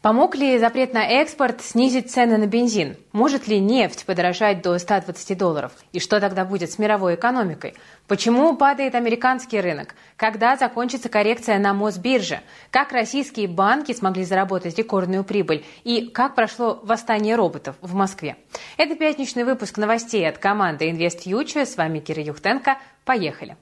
Помог ли запрет на экспорт снизить цены на бензин? Может ли нефть подорожать до 120 долларов? И что тогда будет с мировой экономикой? Почему падает американский рынок? Когда закончится коррекция на Мосбирже? Как российские банки смогли заработать рекордную прибыль? И как прошло восстание роботов в Москве? Это пятничный выпуск новостей от команды InvestFuture. С вами Кира Юхтенко. Поехали!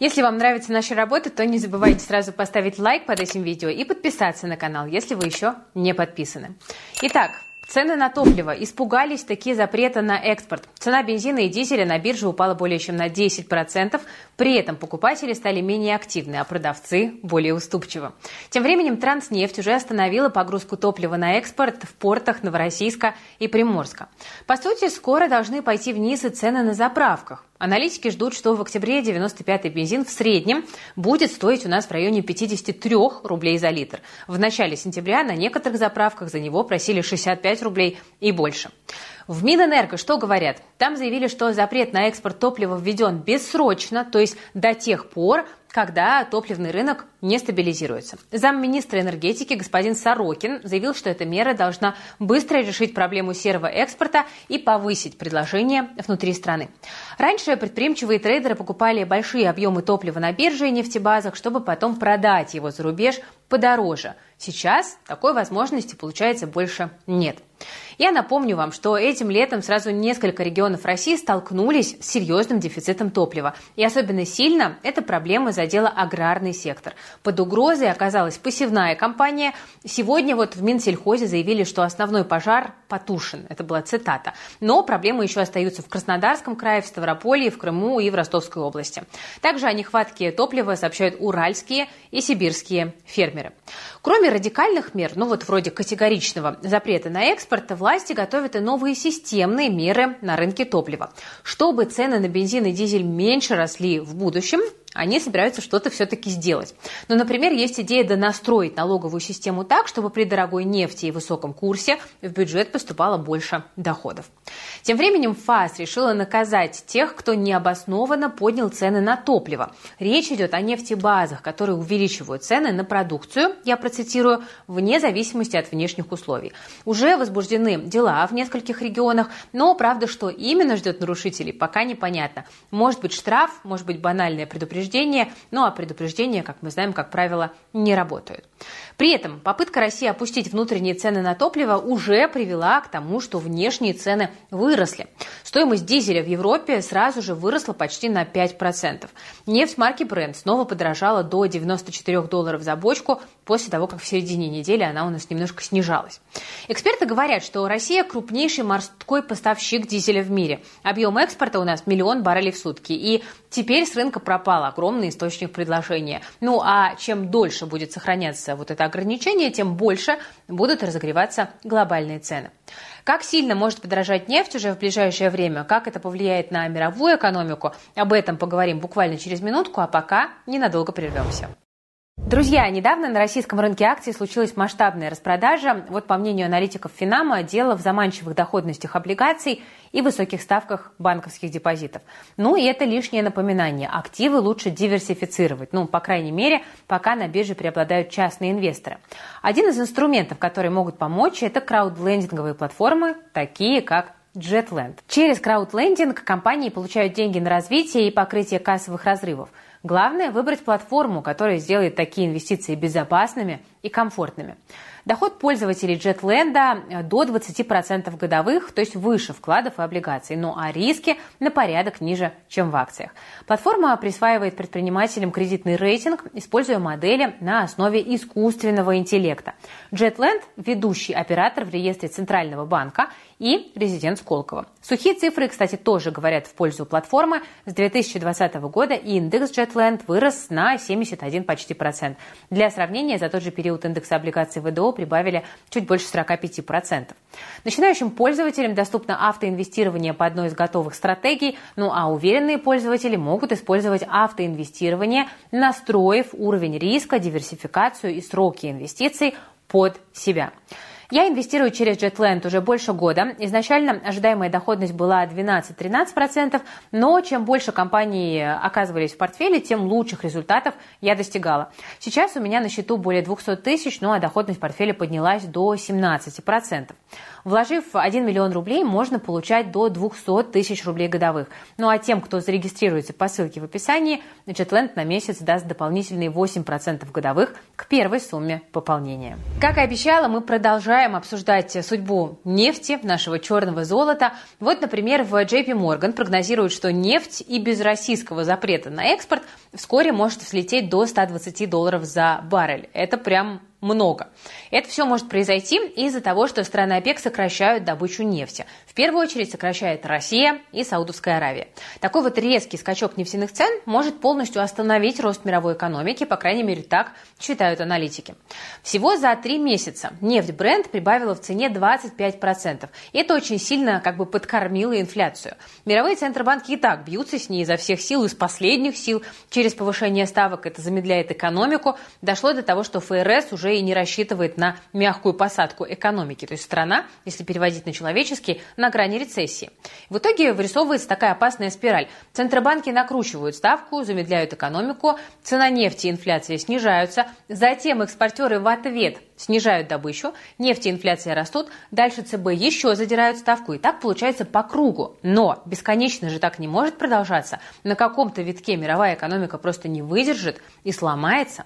Если вам нравится наша работа, то не забывайте сразу поставить лайк под этим видео и подписаться на канал, если вы еще не подписаны. Итак, Цены на топливо. Испугались такие запрета на экспорт. Цена бензина и дизеля на бирже упала более чем на 10%. При этом покупатели стали менее активны, а продавцы более уступчивы. Тем временем Транснефть уже остановила погрузку топлива на экспорт в портах Новороссийска и Приморска. По сути, скоро должны пойти вниз и цены на заправках. Аналитики ждут, что в октябре 95-й бензин в среднем будет стоить у нас в районе 53 рублей за литр. В начале сентября на некоторых заправках за него просили 65 рублей и больше. В Минэнерго что говорят? Там заявили, что запрет на экспорт топлива введен бессрочно, то есть до тех пор, когда топливный рынок не стабилизируется. Замминистра энергетики господин Сорокин заявил, что эта мера должна быстро решить проблему серого экспорта и повысить предложение внутри страны. Раньше предприимчивые трейдеры покупали большие объемы топлива на бирже и нефтебазах, чтобы потом продать его за рубеж подороже. Сейчас такой возможности, получается, больше нет. Я напомню вам, что этим летом сразу несколько регионов России столкнулись с серьезным дефицитом топлива. И особенно сильно эта проблема задела аграрный сектор. Под угрозой оказалась посевная компания. Сегодня вот в Минсельхозе заявили, что основной пожар потушен. Это была цитата. Но проблемы еще остаются в Краснодарском крае, в Ставрополье, в Крыму и в Ростовской области. Также о нехватке топлива сообщают уральские и сибирские фермеры. Кроме радикальных мер, ну вот вроде категоричного запрета на экспорт, власти готовят и новые системные меры на рынке топлива. Чтобы цены на бензин и дизель меньше росли в будущем, они собираются что-то все-таки сделать. Ну, например, есть идея донастроить налоговую систему так, чтобы при дорогой нефти и высоком курсе в бюджет поступало больше доходов. Тем временем ФАС решила наказать тех, кто необоснованно поднял цены на топливо. Речь идет о нефтебазах, которые увеличивают цены на продукцию, я процитирую, вне зависимости от внешних условий. Уже возбуждены дела в нескольких регионах, но правда, что именно ждет нарушителей, пока непонятно. Может быть штраф, может быть банальное предупреждение предупреждения, ну а предупреждения, как мы знаем, как правило, не работают. При этом попытка России опустить внутренние цены на топливо уже привела к тому, что внешние цены выросли. Стоимость дизеля в Европе сразу же выросла почти на 5%. Нефть марки Brent снова подорожала до 94 долларов за бочку после того, как в середине недели она у нас немножко снижалась. Эксперты говорят, что Россия крупнейший морской поставщик дизеля в мире. Объем экспорта у нас миллион баррелей в сутки. И теперь с рынка пропал огромный источник предложения. Ну а чем дольше будет сохраняться вот это ограничение, тем больше будут разогреваться глобальные цены. Как сильно может подорожать нефть уже в ближайшее время, как это повлияет на мировую экономику, об этом поговорим буквально через минутку, а пока ненадолго прервемся. Друзья, недавно на российском рынке акций случилась масштабная распродажа. Вот по мнению аналитиков Финама, дело в заманчивых доходностях облигаций и высоких ставках банковских депозитов. Ну и это лишнее напоминание. Активы лучше диверсифицировать. Ну, по крайней мере, пока на бирже преобладают частные инвесторы. Один из инструментов, которые могут помочь, это краудлендинговые платформы, такие как Jetland. Через краудлендинг компании получают деньги на развитие и покрытие кассовых разрывов – Главное – выбрать платформу, которая сделает такие инвестиции безопасными и комфортными. Доход пользователей Jetland э, до 20% годовых, то есть выше вкладов и облигаций, ну а риски на порядок ниже, чем в акциях. Платформа присваивает предпринимателям кредитный рейтинг, используя модели на основе искусственного интеллекта. Jetland – ведущий оператор в реестре Центрального банка и резидент Сколково. Сухие цифры, кстати, тоже говорят в пользу платформы. С 2020 года индекс Jetland вырос на 71 почти процент. Для сравнения, за тот же период индекса облигаций ВДО прибавили чуть больше 45%. Начинающим пользователям доступно автоинвестирование по одной из готовых стратегий, ну а уверенные пользователи могут использовать автоинвестирование, настроив уровень риска, диверсификацию и сроки инвестиций под себя. Я инвестирую через JetLand уже больше года. Изначально ожидаемая доходность была 12-13%, но чем больше компаний оказывались в портфеле, тем лучших результатов я достигала. Сейчас у меня на счету более 200 тысяч, ну а доходность портфеля поднялась до 17%. Вложив 1 миллион рублей, можно получать до 200 тысяч рублей годовых. Ну а тем, кто зарегистрируется по ссылке в описании, JetLand на месяц даст дополнительные 8% годовых к первой сумме пополнения. Как и обещала, мы продолжаем обсуждать судьбу нефти, нашего черного золота. Вот, например, в JP Morgan прогнозируют, что нефть и без российского запрета на экспорт вскоре может взлететь до 120 долларов за баррель. Это прям много. Это все может произойти из-за того, что страны ОПЕК сокращают добычу нефти. В первую очередь сокращает Россия и Саудовская Аравия. Такой вот резкий скачок нефтяных цен может полностью остановить рост мировой экономики, по крайней мере так считают аналитики. Всего за три месяца нефть бренд прибавила в цене 25%. И это очень сильно как бы подкормило инфляцию. Мировые центробанки и так бьются с ней изо всех сил, из последних сил. Через повышение ставок это замедляет экономику. Дошло до того, что ФРС уже и не рассчитывает на мягкую посадку экономики. То есть страна, если переводить на человеческий, на грани рецессии. В итоге вырисовывается такая опасная спираль. Центробанки накручивают ставку, замедляют экономику, цена нефти и инфляция снижаются, затем экспортеры в ответ снижают добычу, нефть и инфляция растут, дальше ЦБ еще задирают ставку, и так получается по кругу. Но бесконечно же так не может продолжаться. На каком-то витке мировая экономика просто не выдержит и сломается.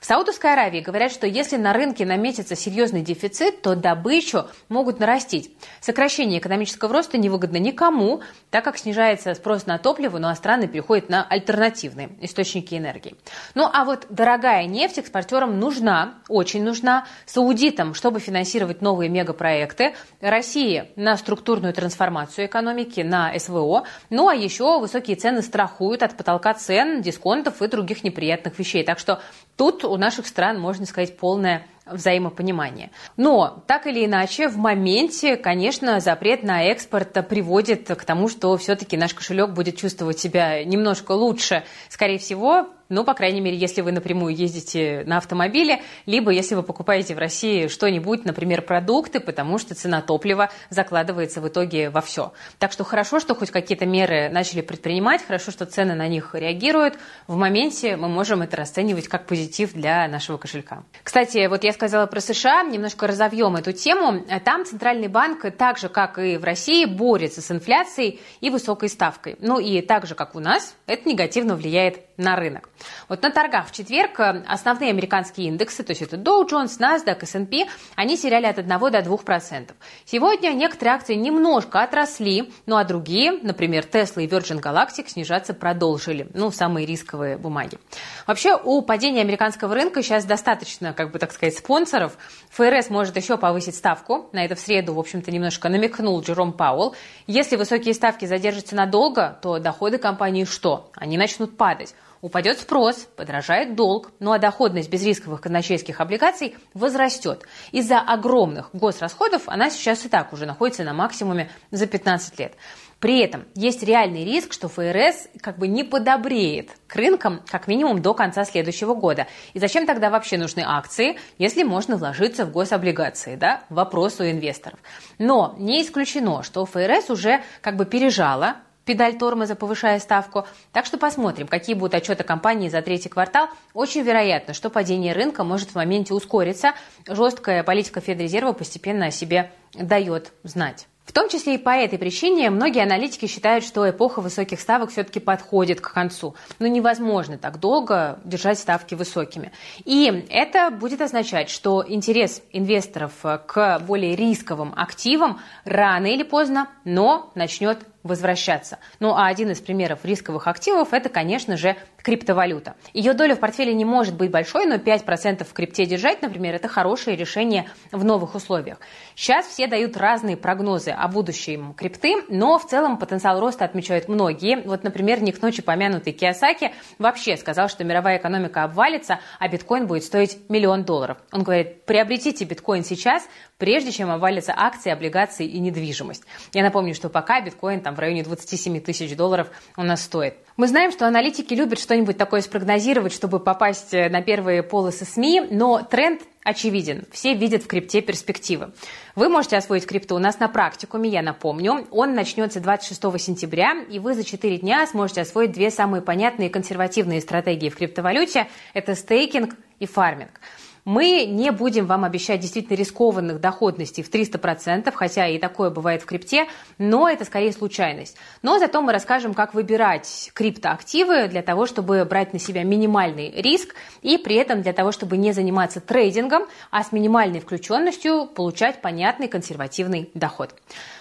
В Саудовской Аравии говорят, что если на рынке наметится серьезный дефицит, то добычу могут нарастить. Сокращение экономического роста невыгодно никому, так как снижается спрос на топливо, ну а страны переходят на альтернативные источники энергии. Ну а вот дорогая нефть экспортерам нужна, очень нужна, саудитам, чтобы финансировать новые мегапроекты, России на структурную трансформацию экономики, на СВО, ну а еще высокие цены страхуют от потолка цен, дисконтов и других неприятных вещей. Так что тут у наших стран, можно сказать, полное взаимопонимание. Но, так или иначе, в моменте, конечно, запрет на экспорт приводит к тому, что все-таки наш кошелек будет чувствовать себя немножко лучше. Скорее всего, ну, по крайней мере, если вы напрямую ездите на автомобиле, либо если вы покупаете в России что-нибудь, например, продукты, потому что цена топлива закладывается в итоге во все. Так что хорошо, что хоть какие-то меры начали предпринимать, хорошо, что цены на них реагируют. В моменте мы можем это расценивать как позитив для нашего кошелька. Кстати, вот я сказала про США, немножко разовьем эту тему. Там Центральный банк, так же, как и в России, борется с инфляцией и высокой ставкой. Ну и так же, как у нас, это негативно влияет на рынок. Вот на торгах в четверг э, основные американские индексы, то есть это Dow Jones, NASDAQ, S&P, они теряли от 1 до 2%. Сегодня некоторые акции немножко отросли, ну а другие, например, Tesla и Virgin Galactic, снижаться продолжили. Ну, самые рисковые бумаги. Вообще, у падения американского рынка сейчас достаточно, как бы так сказать, спонсоров. ФРС может еще повысить ставку. На это в среду, в общем-то, немножко намекнул Джером Пауэлл. Если высокие ставки задержатся надолго, то доходы компании что? Они начнут падать. Упадет спрос, подорожает долг, ну а доходность безрисковых казначейских облигаций возрастет. Из-за огромных госрасходов она сейчас и так уже находится на максимуме за 15 лет. При этом есть реальный риск, что ФРС как бы не подобреет к рынкам как минимум до конца следующего года. И зачем тогда вообще нужны акции, если можно вложиться в гособлигации? Да? Вопрос у инвесторов. Но не исключено, что ФРС уже как бы пережала педаль тормоза, повышая ставку. Так что посмотрим, какие будут отчеты компании за третий квартал. Очень вероятно, что падение рынка может в моменте ускориться. Жесткая политика Федрезерва постепенно о себе дает знать. В том числе и по этой причине многие аналитики считают, что эпоха высоких ставок все-таки подходит к концу. Но невозможно так долго держать ставки высокими. И это будет означать, что интерес инвесторов к более рисковым активам рано или поздно, но начнет возвращаться. Ну а один из примеров рисковых активов это, конечно же, криптовалюта. Ее доля в портфеле не может быть большой, но 5% в крипте держать, например, это хорошее решение в новых условиях. Сейчас все дают разные прогнозы о будущем крипты, но в целом потенциал роста отмечают многие. Вот, например, не к ночи помянутый Киосаки вообще сказал, что мировая экономика обвалится, а биткоин будет стоить миллион долларов. Он говорит, приобретите биткоин сейчас, прежде чем обвалятся акции, облигации и недвижимость. Я напомню, что пока биткоин там в районе 27 тысяч долларов у нас стоит. Мы знаем, что аналитики любят что-нибудь такое спрогнозировать, чтобы попасть э, на первые полосы СМИ, но тренд очевиден. Все видят в крипте перспективы. Вы можете освоить крипту у нас на практикуме, я напомню. Он начнется 26 сентября, и вы за 4 дня сможете освоить две самые понятные консервативные стратегии в криптовалюте. Это стейкинг и фарминг. Мы не будем вам обещать действительно рискованных доходностей в 300%, хотя и такое бывает в крипте, но это скорее случайность. Но зато мы расскажем, как выбирать криптоактивы для того, чтобы брать на себя минимальный риск и при этом для того, чтобы не заниматься трейдингом, а с минимальной включенностью получать понятный консервативный доход.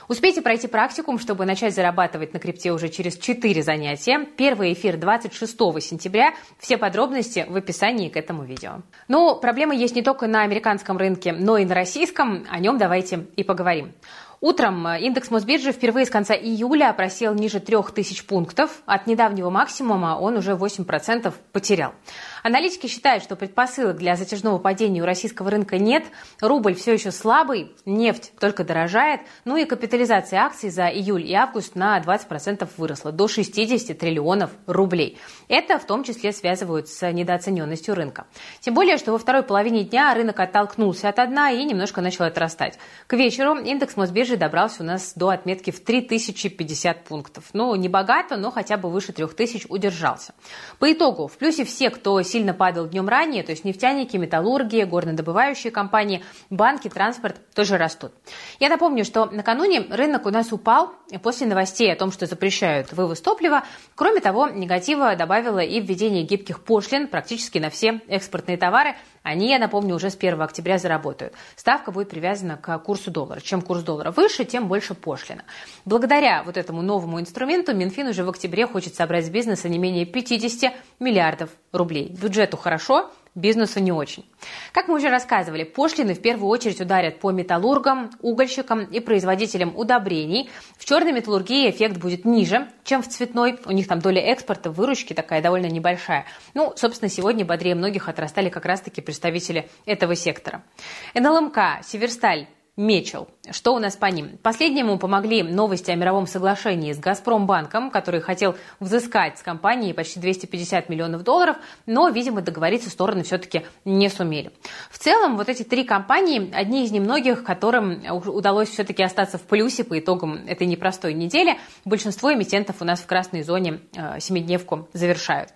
Успейте пройти практикум, чтобы начать зарабатывать на крипте уже через 4 занятия. Первый эфир 26 сентября. Все подробности в описании к этому видео. Но проблемы есть не только на американском рынке, но и на российском. О нем давайте и поговорим. Утром индекс Мосбиржи впервые с конца июля просел ниже 3000 пунктов. От недавнего максимума он уже 8% потерял. Аналитики считают, что предпосылок для затяжного падения у российского рынка нет, рубль все еще слабый, нефть только дорожает, ну и капитализация акций за июль и август на 20% выросла до 60 триллионов рублей. Это в том числе связывают с недооцененностью рынка. Тем более, что во второй половине дня рынок оттолкнулся от дна и немножко начал отрастать. К вечеру индекс Мосбиржи добрался у нас до отметки в 3050 пунктов. Ну, не богато, но хотя бы выше 3000 удержался. По итогу, в плюсе все, кто сильно падал днем ранее, то есть нефтяники, металлурги, горнодобывающие компании, банки, транспорт тоже растут. Я напомню, что накануне рынок у нас упал после новостей о том, что запрещают вывоз топлива. Кроме того, негатива добавило и введение гибких пошлин практически на все экспортные товары. Они, я напомню, уже с 1 октября заработают. Ставка будет привязана к курсу доллара. Чем курс доллара выше, тем больше пошлина. Благодаря вот этому новому инструменту Минфин уже в октябре хочет собрать с бизнеса не менее 50 миллиардов рублей. Бюджету хорошо, бизнесу не очень. Как мы уже рассказывали, пошлины в первую очередь ударят по металлургам, угольщикам и производителям удобрений. В черной металлургии эффект будет ниже, чем в цветной. У них там доля экспорта, выручки такая довольно небольшая. Ну, собственно, сегодня бодрее многих отрастали как раз-таки представители этого сектора. НЛМК, Северсталь, Мечел. Что у нас по ним? Последнему помогли новости о мировом соглашении с Газпромбанком, который хотел взыскать с компании почти 250 миллионов долларов, но, видимо, договориться стороны все-таки не сумели. В целом, вот эти три компании, одни из немногих, которым удалось все-таки остаться в плюсе по итогам этой непростой недели. Большинство эмитентов у нас в красной зоне э, семидневку завершают.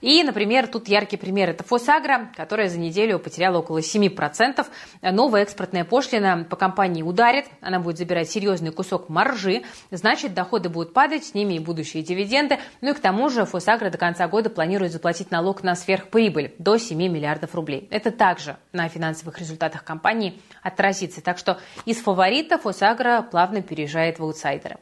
И, например, тут яркий пример – это Фосагра, которая за неделю потеряла около 7%. Новая экспортная пошлина по компании компании ударит, она будет забирать серьезный кусок маржи, значит, доходы будут падать, с ними и будущие дивиденды. Ну и к тому же Фосагра до конца года планирует заплатить налог на сверхприбыль до 7 миллиардов рублей. Это также на финансовых результатах компании отразится. Так что из фаворитов Фосагра плавно переезжает в аутсайдеры.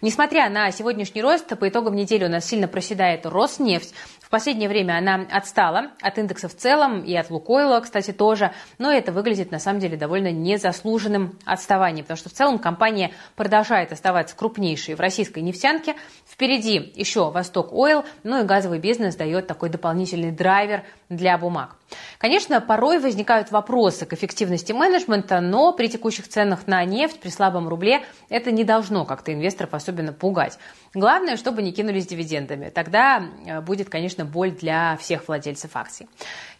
Несмотря на сегодняшний рост, по итогам недели у нас сильно проседает Роснефть последнее время она отстала от индекса в целом и от Лукойла, кстати, тоже, но это выглядит на самом деле довольно незаслуженным отставанием, потому что в целом компания продолжает оставаться крупнейшей в российской нефтянке. Впереди еще Восток Ойл, ну и газовый бизнес дает такой дополнительный драйвер для бумаг. Конечно, порой возникают вопросы к эффективности менеджмента, но при текущих ценах на нефть, при слабом рубле, это не должно как-то инвесторов особенно пугать. Главное, чтобы не кинулись дивидендами. Тогда э, будет, конечно, боль для всех владельцев акций.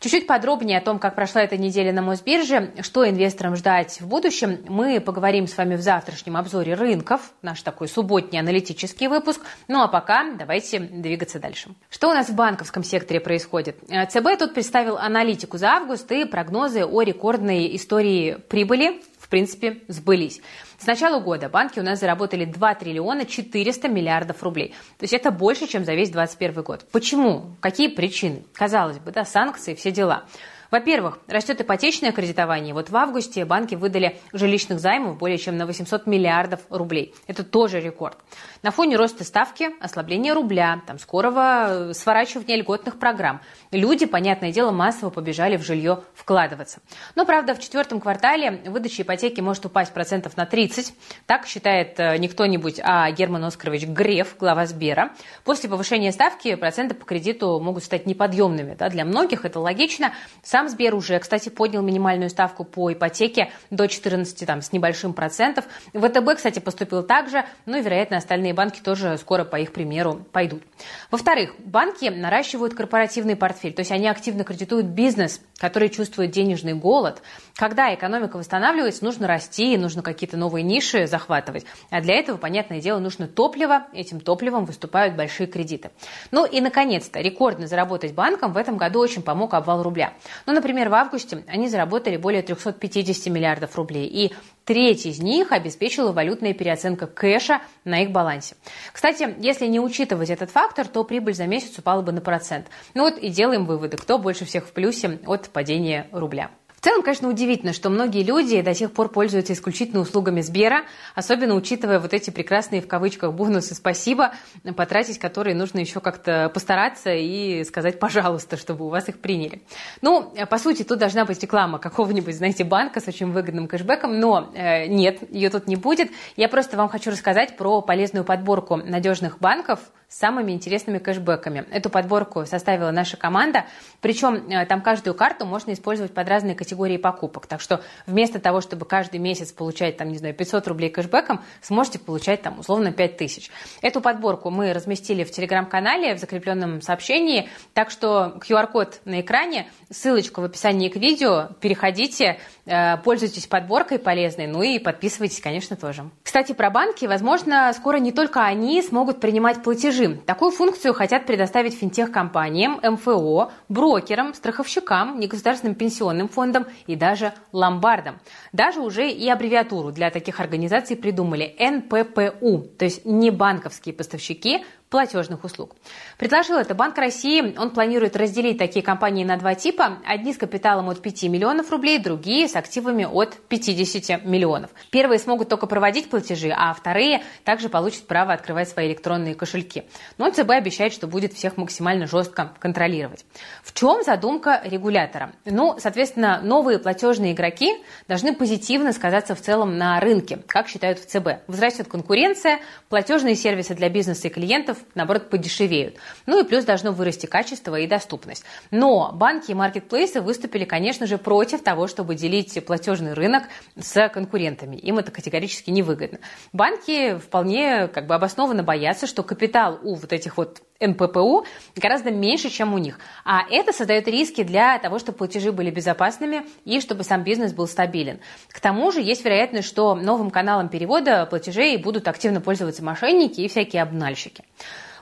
Чуть-чуть подробнее о том, как прошла эта неделя на Мосбирже, что инвесторам ждать в будущем, мы поговорим с вами в завтрашнем обзоре рынков, наш такой субботний аналитический выпуск. Ну а пока давайте двигаться дальше. Что у нас в банковском секторе происходит? Э, ЦБ тут представил аналитику за август и прогнозы о рекордной истории прибыли в принципе, сбылись. С начала года банки у нас заработали 2 триллиона 400 миллиардов рублей. То есть это больше, чем за весь 2021 год. Почему? Какие причины? Казалось бы, да, санкции, все дела. Во-первых, растет ипотечное кредитование. Вот в августе банки выдали жилищных займов более чем на 800 миллиардов рублей. Это тоже рекорд. На фоне роста ставки, ослабления рубля, там, скорого э, сворачивания льготных программ, люди, понятное дело, массово побежали в жилье вкладываться. Но, правда, в четвертом квартале выдача ипотеки может упасть процентов на 30. Так считает э, не кто-нибудь, а Герман Оскарович Греф, глава Сбера. После повышения ставки проценты по кредиту могут стать неподъемными. Да? Для многих это логично. Сам Сам Сбер уже, кстати, поднял минимальную ставку по ипотеке до 14 там, с небольшим процентов. ВТБ, кстати, поступил так же, ну и, вероятно, остальные банки тоже скоро по их примеру пойдут. Во-вторых, банки наращивают корпоративный портфель, то есть они активно кредитуют бизнес, который чувствует денежный голод. Когда экономика восстанавливается, нужно расти, нужно какие-то новые ниши захватывать. А для этого, понятное дело, нужно топливо. Этим топливом выступают большие кредиты. Ну и, наконец-то, рекордно заработать банкам в этом году очень помог обвал рубля. Ну, например, в августе они заработали более 350 миллиардов рублей. И Треть из них обеспечила валютная переоценка кэша на их балансе. Кстати, если не учитывать этот фактор, то прибыль за месяц упала бы на процент. Ну вот и делаем выводы, кто больше всех в плюсе от падения рубля. Целом, конечно, удивительно, что многие люди до сих пор пользуются исключительно услугами Сбера, особенно учитывая вот эти прекрасные в кавычках бонусы «спасибо», потратить которые нужно еще как-то постараться и сказать «пожалуйста», чтобы у вас их приняли. Ну, по сути, тут должна быть реклама какого-нибудь, знаете, банка с очень выгодным кэшбэком, но э, нет, ее тут не будет. Я просто вам хочу рассказать про полезную подборку надежных банков – с самыми интересными кэшбэками. Эту подборку составила наша команда, причем э, там каждую карту можно использовать под разные категории покупок. Так что вместо того, чтобы каждый месяц получать, там, не знаю, 500 рублей кэшбэком, сможете получать там условно 5000. Эту подборку мы разместили в телеграм-канале в закрепленном сообщении, так что QR-код на экране, ссылочку в описании к видео, переходите, э, пользуйтесь подборкой полезной, ну и подписывайтесь, конечно, тоже. Кстати, про банки, возможно, скоро не только они смогут принимать платежи, режим. Такую функцию хотят предоставить финтех-компаниям, МФО, брокерам, страховщикам, негосударственным пенсионным фондам и даже ломбардам. Даже уже и аббревиатуру для таких организаций придумали НППУ, то есть не банковские поставщики, платежных услуг. Предложил это Банк России. Он планирует разделить такие компании на два типа. Одни с капиталом от 5 миллионов рублей, другие с активами от 50 миллионов. Первые смогут только проводить платежи, а вторые также получат право открывать свои электронные кошельки. Но ЦБ обещает, что будет всех максимально жестко контролировать. В чем задумка регулятора? Ну, соответственно, новые платежные игроки должны позитивно сказаться в целом на рынке, как считают в ЦБ. Возрастет конкуренция, платежные сервисы для бизнеса и клиентов наоборот, подешевеют. Ну и плюс должно вырасти качество и доступность. Но банки и маркетплейсы выступили, конечно же, против того, чтобы делить платежный рынок с конкурентами. Им это категорически невыгодно. Банки вполне как бы обоснованно боятся, что капитал у вот этих вот НППУ гораздо меньше, чем у них. А это создает риски для того, чтобы платежи были безопасными и чтобы сам бизнес был стабилен. К тому же есть вероятность, что новым каналом перевода платежей будут активно пользоваться мошенники и всякие обнальщики.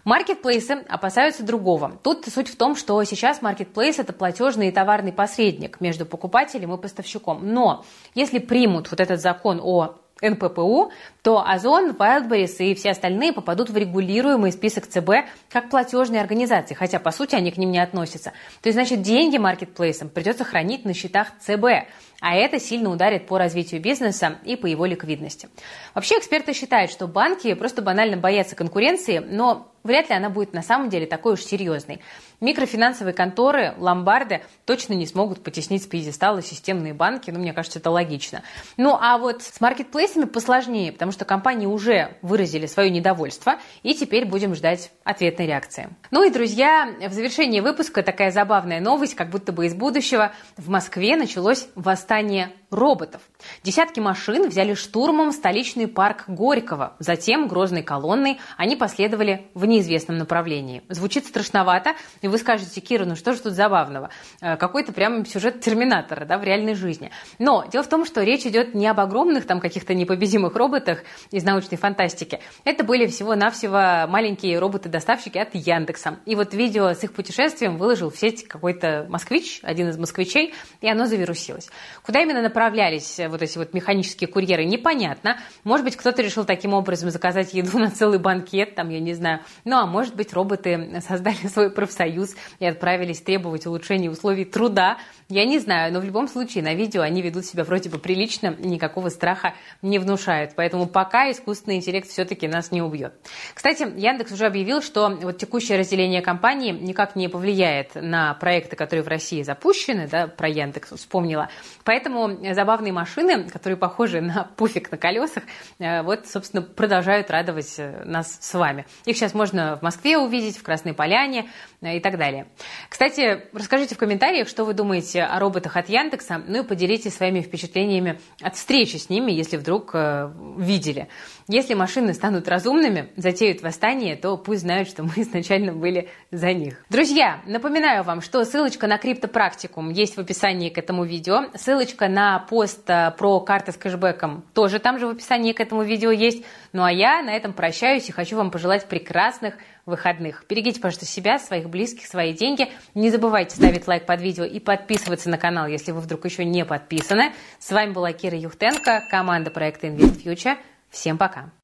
Маркетплейсы опасаются другого. Тут суть в том, что сейчас маркетплейс – это платежный и товарный посредник между покупателем и поставщиком. Но если примут вот этот закон о НППУ, то Озон, Wildberries и все остальные попадут в регулируемый список ЦБ как платежные организации, хотя по сути они к ним не относятся. То есть, значит, деньги маркетплейсам придется хранить на счетах ЦБ, а это сильно ударит по развитию бизнеса и по его ликвидности. Вообще эксперты считают, что банки просто банально боятся конкуренции, но вряд ли она будет на самом деле такой уж серьезной. Микрофинансовые конторы, ломбарды точно не смогут потеснить с пьедестала системные банки, ну, мне кажется, это логично. Ну, а вот с маркетплейсами посложнее, потому что компании уже выразили свое недовольство, и теперь будем ждать ответной реакции. Ну и, друзья, в завершении выпуска такая забавная новость, как будто бы из будущего. В Москве началось восстание роботов. Десятки машин взяли штурмом столичный парк Горького. Затем грозной колонной они последовали в неизвестном направлении. Звучит страшновато, и вы скажете, Кира, ну что же тут забавного? Э, какой-то прям сюжет Терминатора да, в реальной жизни. Но дело в том, что речь идет не об огромных там каких-то непобедимых роботах из научной фантастики. Это были всего-навсего маленькие роботы-доставщики от Яндекса. И вот видео с их путешествием выложил в сеть какой-то москвич, один из москвичей, и оно завирусилось. Куда именно направлено отправлялись э, вот эти вот механические курьеры, непонятно. Может быть, кто-то решил таким образом заказать еду на целый банкет, там, я не знаю. Ну, а может быть, роботы создали свой профсоюз и отправились требовать улучшения условий труда. Я не знаю, но в любом случае на видео они ведут себя вроде бы прилично, никакого страха не внушают. Поэтому пока искусственный интеллект все-таки нас не убьет. Кстати, Яндекс уже объявил, что вот текущее разделение компании никак не повлияет на проекты, которые в России запущены, да, про Яндекс вспомнила. Поэтому забавные машины, которые похожи на пуфик на колесах, э, вот, собственно, продолжают радовать э, нас с вами. Их сейчас можно в Москве увидеть, в Красной Поляне э, и так далее. Кстати, расскажите в комментариях, что вы думаете о роботах от Яндекса, ну и поделитесь своими впечатлениями от встречи с ними, если вдруг видели. Если машины станут разумными, затеют восстание, то пусть знают, что мы изначально были за них. Друзья, напоминаю вам, что ссылочка на криптопрактикум есть в описании к этому видео. Ссылочка на пост э, про карты с кэшбэком тоже там же в описании к этому видео есть. Ну а я на этом прощаюсь и хочу вам пожелать прекрасных выходных. Берегите, пожалуйста, себя, своих близких, свои деньги. Не забывайте ставить лайк под видео и подписываться на канал, если вы вдруг еще не подписаны. С вами была Кира Юхтенко, команда проекта Invest Future. Всем пока!